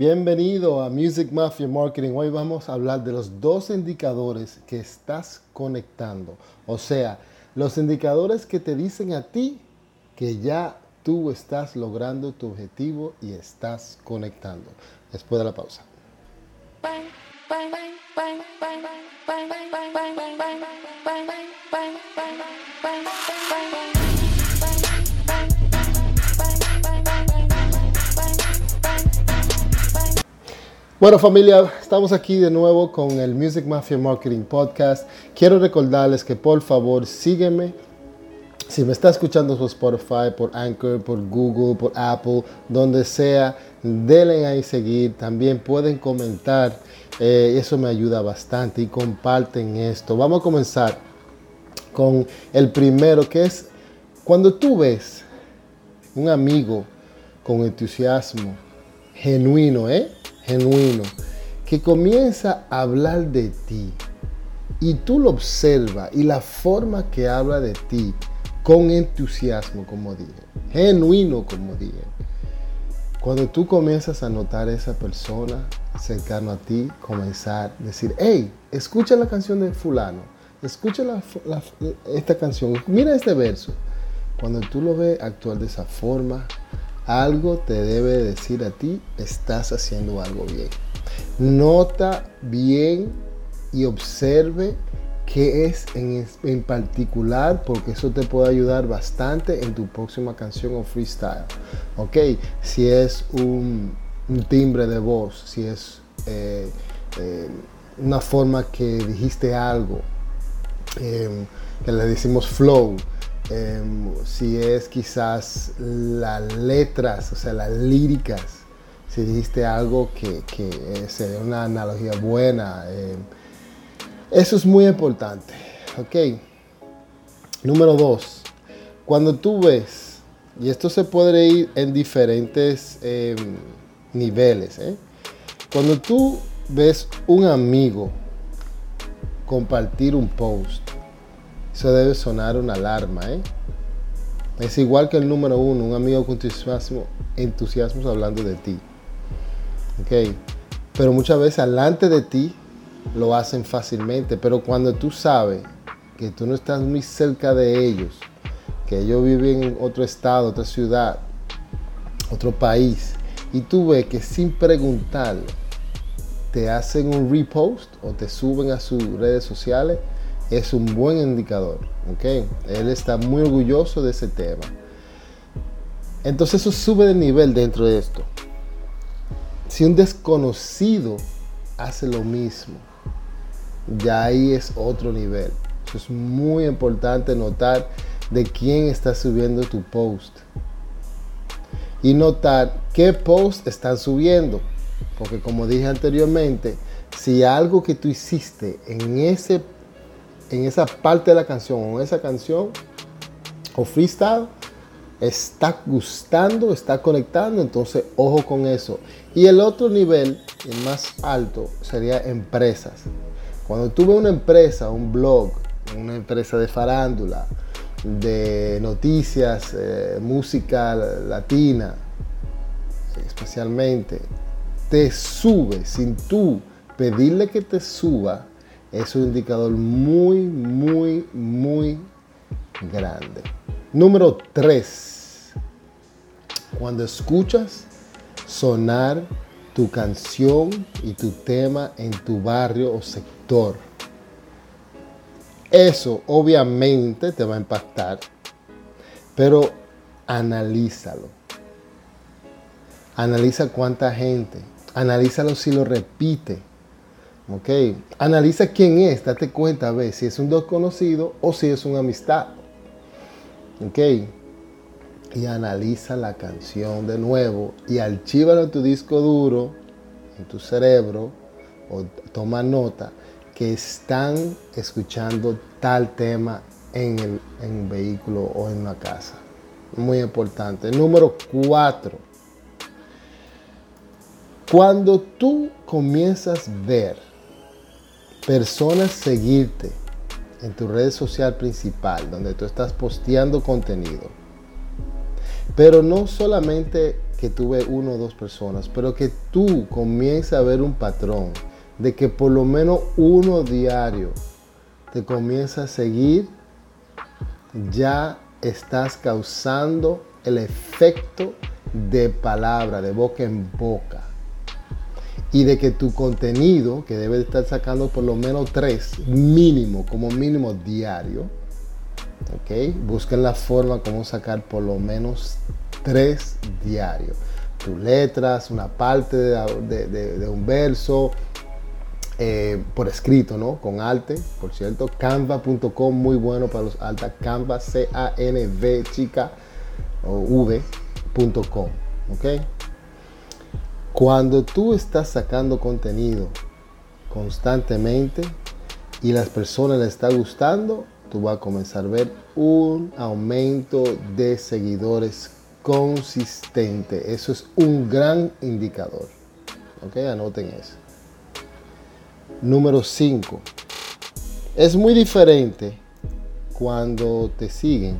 Bienvenido a Music Mafia Marketing. Hoy vamos a hablar de los dos indicadores que estás conectando. O sea, los indicadores que te dicen a ti que ya tú estás logrando tu objetivo y estás conectando. Después de la pausa. Bueno familia, estamos aquí de nuevo con el Music Mafia Marketing Podcast. Quiero recordarles que por favor sígueme. Si me está escuchando por Spotify, por Anchor, por Google, por Apple, donde sea, denle ahí seguir. También pueden comentar. Eh, eso me ayuda bastante y comparten esto. Vamos a comenzar con el primero que es cuando tú ves un amigo con entusiasmo genuino, ¿eh? Genuino, que comienza a hablar de ti y tú lo observas y la forma que habla de ti con entusiasmo, como dije, genuino, como dije. Cuando tú comienzas a notar a esa persona cercano a ti, comenzar a decir, hey, escucha la canción de fulano, escucha esta canción, mira este verso. Cuando tú lo ves actuar de esa forma, algo te debe decir a ti, estás haciendo algo bien. Nota bien y observe qué es en, particular, porque eso te puede ayudar bastante en tu próxima canción o freestyle. Ok, si es un, timbre de voz, si es eh, eh, una forma que dijiste algo, em, que le decimos flow Em, si es quizás las letras, o sea, las líricas, si dijiste algo que, que eh, sea una analogía buena. Em, eso es muy importante, ¿ok? Número dos, cuando tú ves, y esto se puede ir en diferentes em, niveles, ¿eh? cuando tú ves un amigo compartir un post, eso debe sonar una alarma, ¿eh? Es igual que el número uno, un amigo con entusiasmo, entusiasmo hablando de ti. ¿Ok? Pero muchas veces delante de ti lo hacen fácilmente, pero cuando tú sabes que tú no estás muy cerca de ellos, que ellos viven en otro estado, otra ciudad, otro país, y tú ves que sin preguntar te hacen un repost o te suben a sus redes sociales, es un buen indicador. ¿ok? Él está muy orgulloso de ese tema. Entonces eso sube de nivel dentro de esto. Si un desconocido hace lo mismo, ya ahí es otro nivel. Es muy importante notar de quién está subiendo tu post. Y notar qué post están subiendo. Porque como dije anteriormente, si algo que tú hiciste en ese en esa parte de la canción o esa canción o freestyle está gustando, está conectando, entonces ojo con eso. Y el otro nivel, el más alto, sería empresas. Cuando tú ves una empresa, un blog, una empresa de farándula, de noticias, eh, música latina, especialmente, te sube sin tú pedirle que te suba, es un indicador muy, muy, muy grande. Número 3. Cuando escuchas sonar tu canción y tu tema en tu barrio o sector. Eso obviamente te va a impactar, pero analízalo. Analiza cuánta gente, analízalo si lo repite Ok, analiza quién es, date cuenta, a ver si es un desconocido o si es una amistad. Ok, y analiza la canción de nuevo y archívalo en tu disco duro, en tu cerebro, o toma nota que están escuchando tal tema en el, en un vehículo o en una casa. Muy importante. Número cuatro. Cuando tú comienzas a ver personas seguirte en tu red social principal, donde tú estás posteando contenido, Pero no solamente que tú ves uno o dos personas, pero que tú comiences a ver un patrón de que por lo menos uno diario te comienza a seguir, ya estás causando el efecto de palabra, de boca en boca. Y de que tu contenido, que debe estar sacando por lo menos tres, mínimo, como mínimo diario, ¿ok? Busquen la forma como sacar por lo menos tres diarios. Tus letras, una parte de, un verso, eh, por escrito, ¿no? Con arte, por cierto. Canva.com, muy bueno para los altas. Canva, C-A-N-V, chica, o V.com, ¿ok? Cuando tú estás sacando contenido constantemente y las personas les está gustando, tú vas a comenzar a ver un aumento de seguidores consistente. Eso es un gran indicador. Ok, anoten eso. Número 5. Es muy diferente cuando te siguen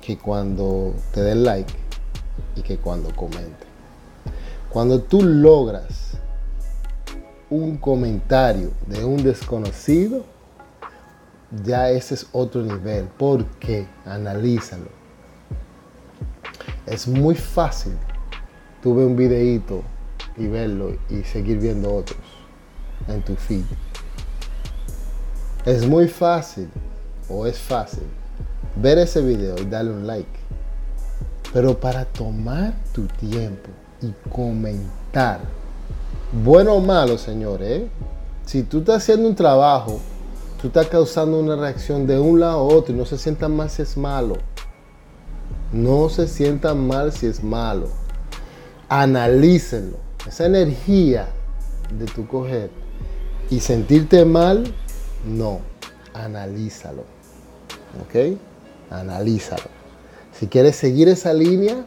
que cuando te den like y que cuando comenten. Cuando tú logras un comentario de un desconocido, ya ese es otro nivel. ¿Por qué? Analízalo. Es muy fácil tuve un videíto y verlo y seguir viendo otros en tu feed. Es muy fácil o es fácil ver ese video y darle un like. Pero para tomar tu tiempo y comentar, bueno o malo, señores, ¿eh? si tú estás haciendo un trabajo tú estás causando una reacción de un lado a otro y no se sientan mal si es malo. No se sientan mal si es malo. Analícenlo. Esa energía de tu coger y sentirte mal, no. Analízalo. ¿Ok? Analízalo. Si quieres seguir esa línea,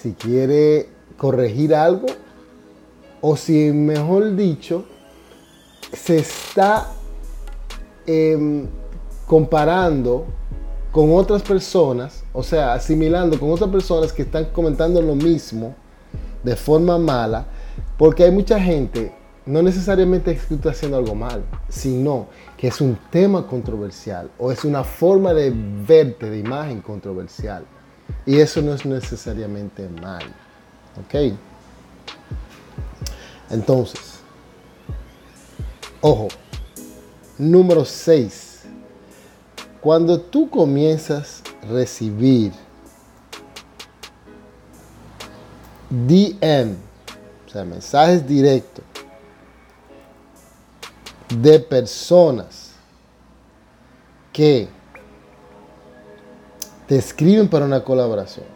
si quieres corregir algo, o si mejor dicho, se está Em, comparando con otras personas, o sea, asimilando con otras personas que están comentando lo mismo de forma mala, porque hay mucha gente, no necesariamente que tú estás haciendo algo mal, sino que es un tema controversial o es una forma de verte, de imagen controversial. Y eso no es necesariamente mal. ¿Ok? Entonces, ojo, Número 6. Cuando tú comienzas a recibir DM, o sea, mensajes directos de personas que te escriben para una colaboración.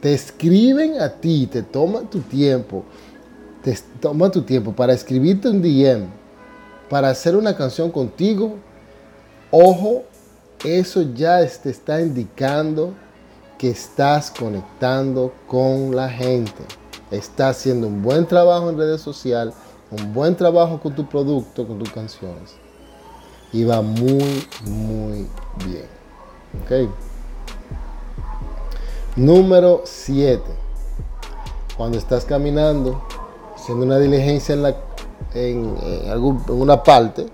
Te escriben a ti, te toman tu tiempo, te toma tu tiempo para escribirte un DM para hacer una canción contigo, ojo, eso ya te está indicando que estás conectando con la gente. Estás haciendo un buen trabajo en redes sociales, un buen trabajo con tu producto, con tus canciones. Y va muy, muy bien. ¿Ok? Número 7. Cuando estás caminando, haciendo una diligencia en la en, una parte,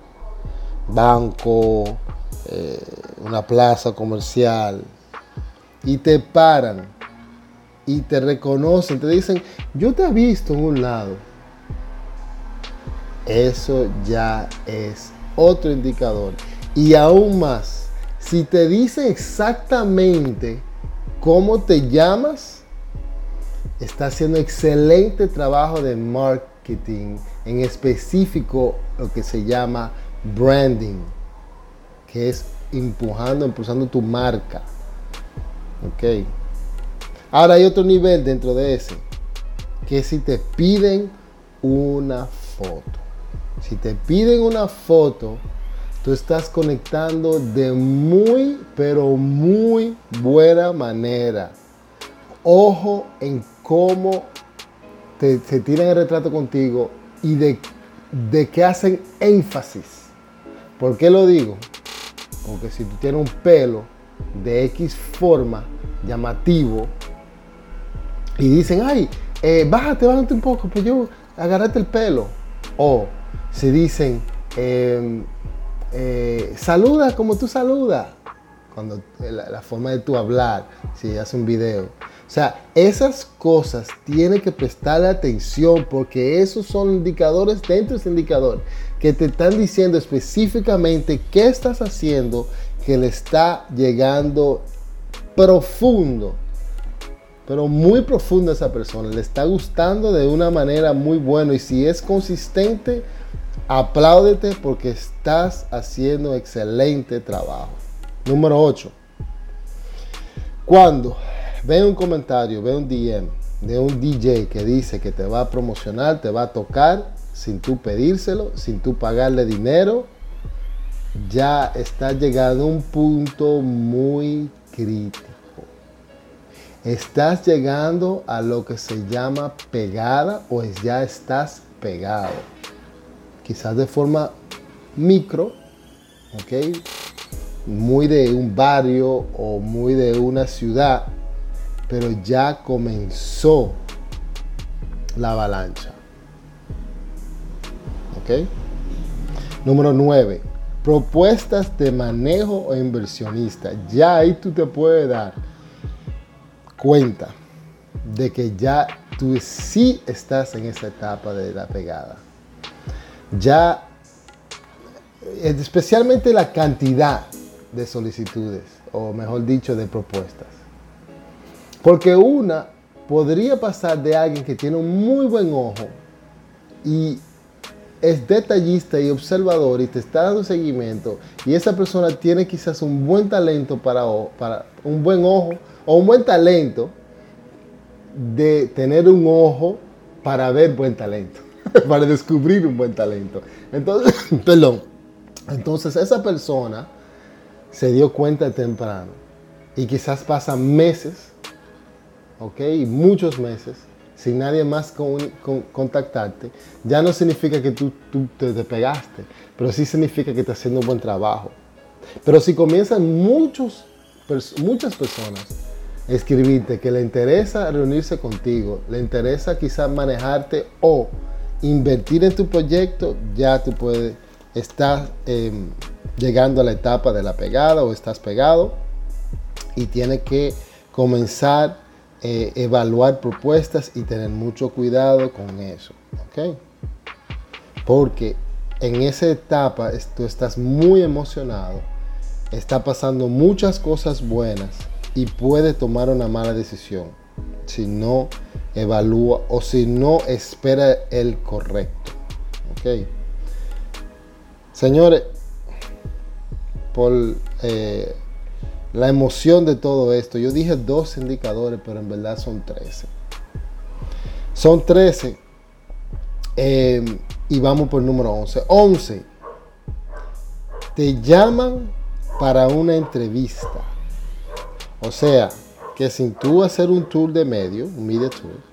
banco, eh, una plaza comercial, y te paran y te reconocen, te dicen, yo te he visto en un lado. Eso ya es otro indicador. Y aún más, si te dicen exactamente cómo te llamas, está haciendo excelente trabajo de marketing en específico lo que se llama branding, que es empujando, impulsando tu marca. Ok. Ahora hay otro nivel dentro de ese, que si te piden una foto. Si te piden una foto, tú estás conectando de muy, pero muy buena manera. Ojo en cómo te, se tiran el retrato contigo y de, de que hacen énfasis. ¿Por qué lo digo? Porque si tú tienes un pelo de X forma, llamativo, y dicen, ay, eh, bájate, bájate un poco, pues yo agarrate el pelo. O si dicen, em, eh, saluda como tú saludas, cuando la, la, forma de tu hablar, si hace un video. O sea, esas cosas tiene que prestarle atención porque esos son indicadores dentro de ese indicador que te están diciendo específicamente qué estás haciendo que le está llegando profundo, pero muy profundo a esa persona, le está gustando de una manera muy buena y si es consistente, apláudete porque estás haciendo excelente trabajo. Número 8. Cuando ve un comentario, ve un DM de un DJ que dice que te va a promocionar, te va a tocar sin tú pedírselo, sin tú pagarle dinero, ya está llegando a un punto muy crítico. Estás llegando a lo que se llama pegada o ya estás pegado. Quizás de forma micro, ¿ok? Muy de un barrio o muy de una ciudad, pero ya comenzó la avalancha. ¿Ok? Número 9. Propuestas de manejo o inversionista. Ya ahí tú te puedes dar cuenta de que ya tú sí estás en esa etapa de la pegada. Ya, especialmente la cantidad de solicitudes, o mejor dicho, de propuestas. Porque una podría pasar de alguien que tiene un muy buen ojo y es detallista y observador y te está dando seguimiento y esa persona tiene quizás un buen talento para, para un buen ojo o un buen talento de tener un ojo para ver buen talento, para descubrir un buen talento. Entonces, perdón, entonces esa persona se dio cuenta temprano y quizás pasa meses ¿ok? Muchos meses sin nadie más contactarte, ya no significa que tú, te, pegaste, pero sí significa que estás haciendo un buen trabajo. Pero si comienzan muchos, muchas personas a escribirte que le interesa reunirse contigo, le interesa quizás manejarte o invertir en tu proyecto, ya tú puedes estar em, llegando a la etapa de la pegada o estás pegado y tienes que comenzar eh, evaluar propuestas y tener mucho cuidado con eso. ¿ok? Porque en esa etapa tú estás muy emocionado, está pasando muchas cosas buenas y puede tomar una mala decisión si no evalúa o si no espera el correcto. ¿ok? Señores, por eh, la emoción de todo esto. Yo dije dos indicadores, pero en verdad son 13. Son 13. Em, y vamos por el número 11. 11. Te llaman para una entrevista. O sea, que sin tú hacer un tour de medio, un media tour,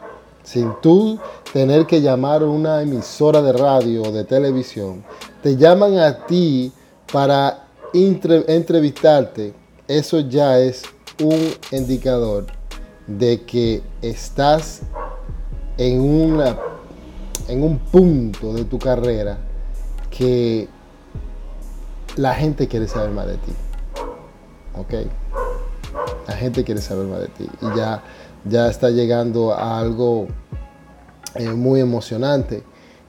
sin tú tener que llamar a una emisora de radio o de televisión, te llaman a ti para entrevistarte eso ya es un indicador de que estás en, una, en un punto de tu carrera que la gente quiere saber más de ti. ¿Ok? La gente quiere saber más de ti. Y ya, ya está llegando a algo eh, muy emocionante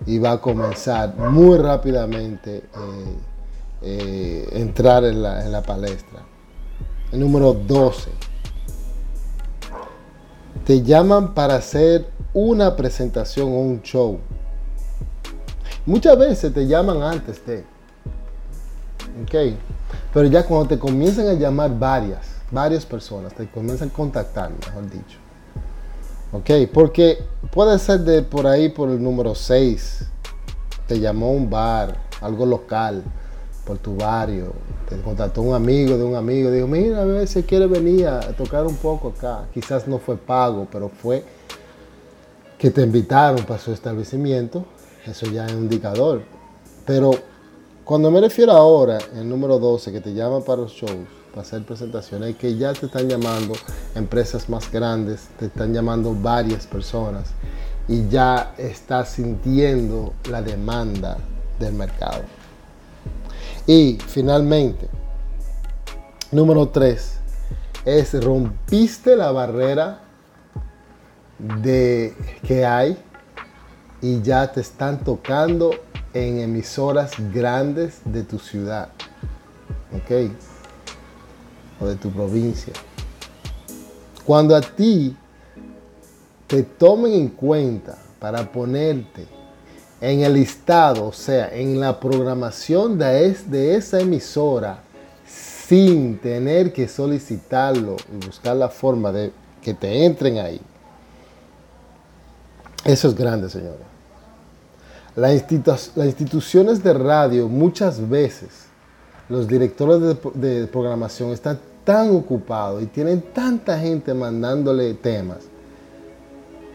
y va a comenzar muy rápidamente eh, eh, entrar en la, en la palestra. El número 12. Te llaman para hacer una presentación o un show. Muchas veces te llaman antes de. Ok. Pero ya cuando te comienzan a llamar varias, varias personas, te comienzan a contactar, mejor dicho. Ok. Porque puede ser de por ahí por el número 6. Te llamó un bar, algo local por tu barrio, te contactó un amigo de un amigo, dijo, mira, a ver si quiere venir a tocar un poco acá. Quizás no fue pago, pero fue que te invitaron para su establecimiento, eso ya es un indicador. Pero cuando me refiero ahora, el número 12, que te llaman para los shows, hacer presentaciones que ya te están llamando empresas más grandes, te están llamando varias personas y ya estás sintiendo la demanda del mercado. Y finalmente, número tres, es rompiste la barrera de que hay y ya te están tocando en emisoras grandes de tu ciudad, ¿ok? O de tu provincia. Cuando a ti te tomen en cuenta para ponerte en el listado, o sea, en la programación de, esa emisora, sin tener que solicitarlo y buscar la forma de que te entren ahí. Eso es grande, señores. las instituciones de radio muchas veces, los directores de, programación están tan ocupados y tienen tanta gente mandándole temas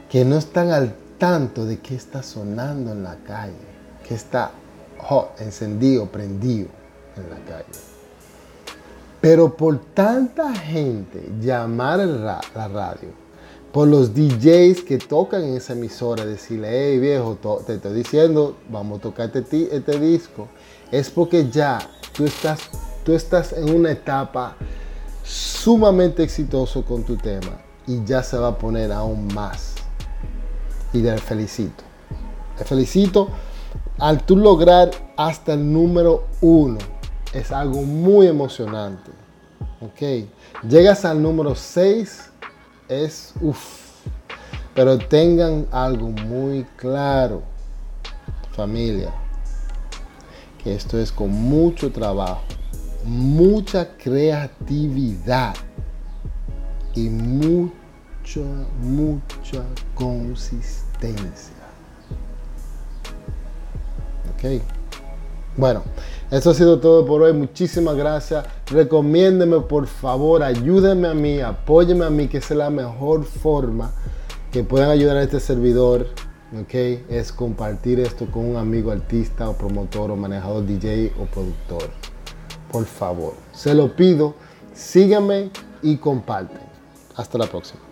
que no están al tanto de qué está sonando en la calle, qué está encendido, prendido en la calle. Pero por tanta gente llamar a la radio, por los DJs que tocan en esa emisora, decirle, hey viejo, te estoy diciendo, vamos a tocar este, disco, es porque ya tú estás, tú estás en una etapa sumamente exitoso con tu tema y ya se va a poner aún más. Y te felicito. Te felicito al tú lograr hasta el número uno. Es algo muy emocionante. Ok. Llegas al número 6 es uff. Pero tengan algo muy claro, familia, que esto es con mucho trabajo, mucha creatividad y mucha, mucha consistencia. Ok. Bueno, eso ha sido todo por hoy. Muchísimas gracias. Recomiéndeme, por favor, ayúdenme a mí, apóyeme a mí, que es la mejor forma que puedan ayudar a este servidor. ¿Ok? Es compartir esto con un amigo artista o promotor o manejador DJ o productor. Por favor, se lo pido. Síganme y comparten. Hasta la próxima.